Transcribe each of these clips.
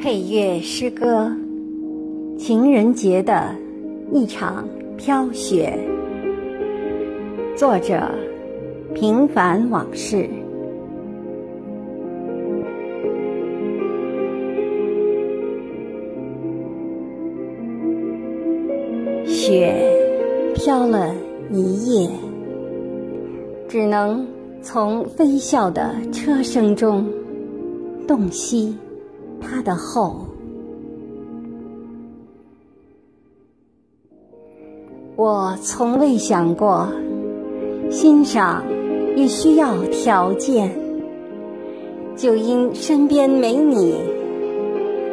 配乐诗歌《情人节的一场飘雪》，作者：平凡往事。雪飘了一夜，只能从飞啸的车声中洞悉。他的后，我从未想过，欣赏也需要条件。就因身边没你，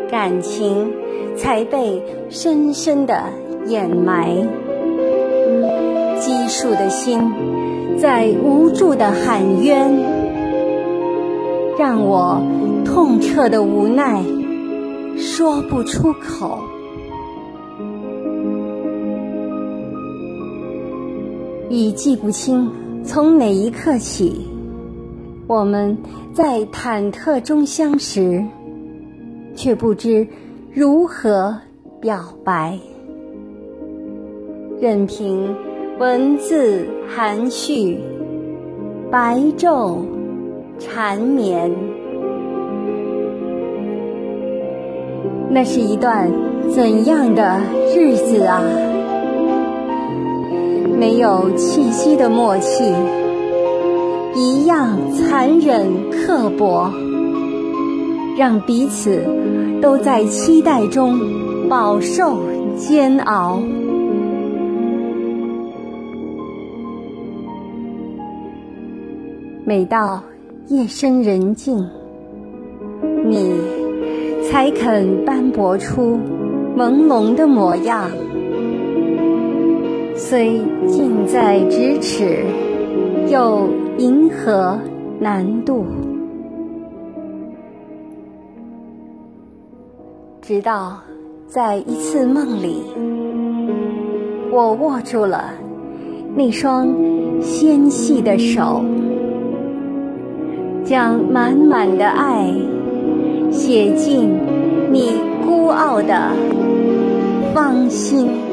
感情才被深深的掩埋。积数的心在无助的喊冤，让我。痛彻的无奈，说不出口。已记不清从哪一刻起，我们在忐忑中相识，却不知如何表白。任凭文字含蓄，白昼缠绵。那是一段怎样的日子啊！没有气息的默契，一样残忍刻薄，让彼此都在期待中饱受煎熬。每到夜深人静，你。才肯斑驳出朦胧的模样，虽近在咫尺，又银河难渡。直到在一次梦里，我握住了那双纤细的手，将满满的爱。写进你孤傲的芳心。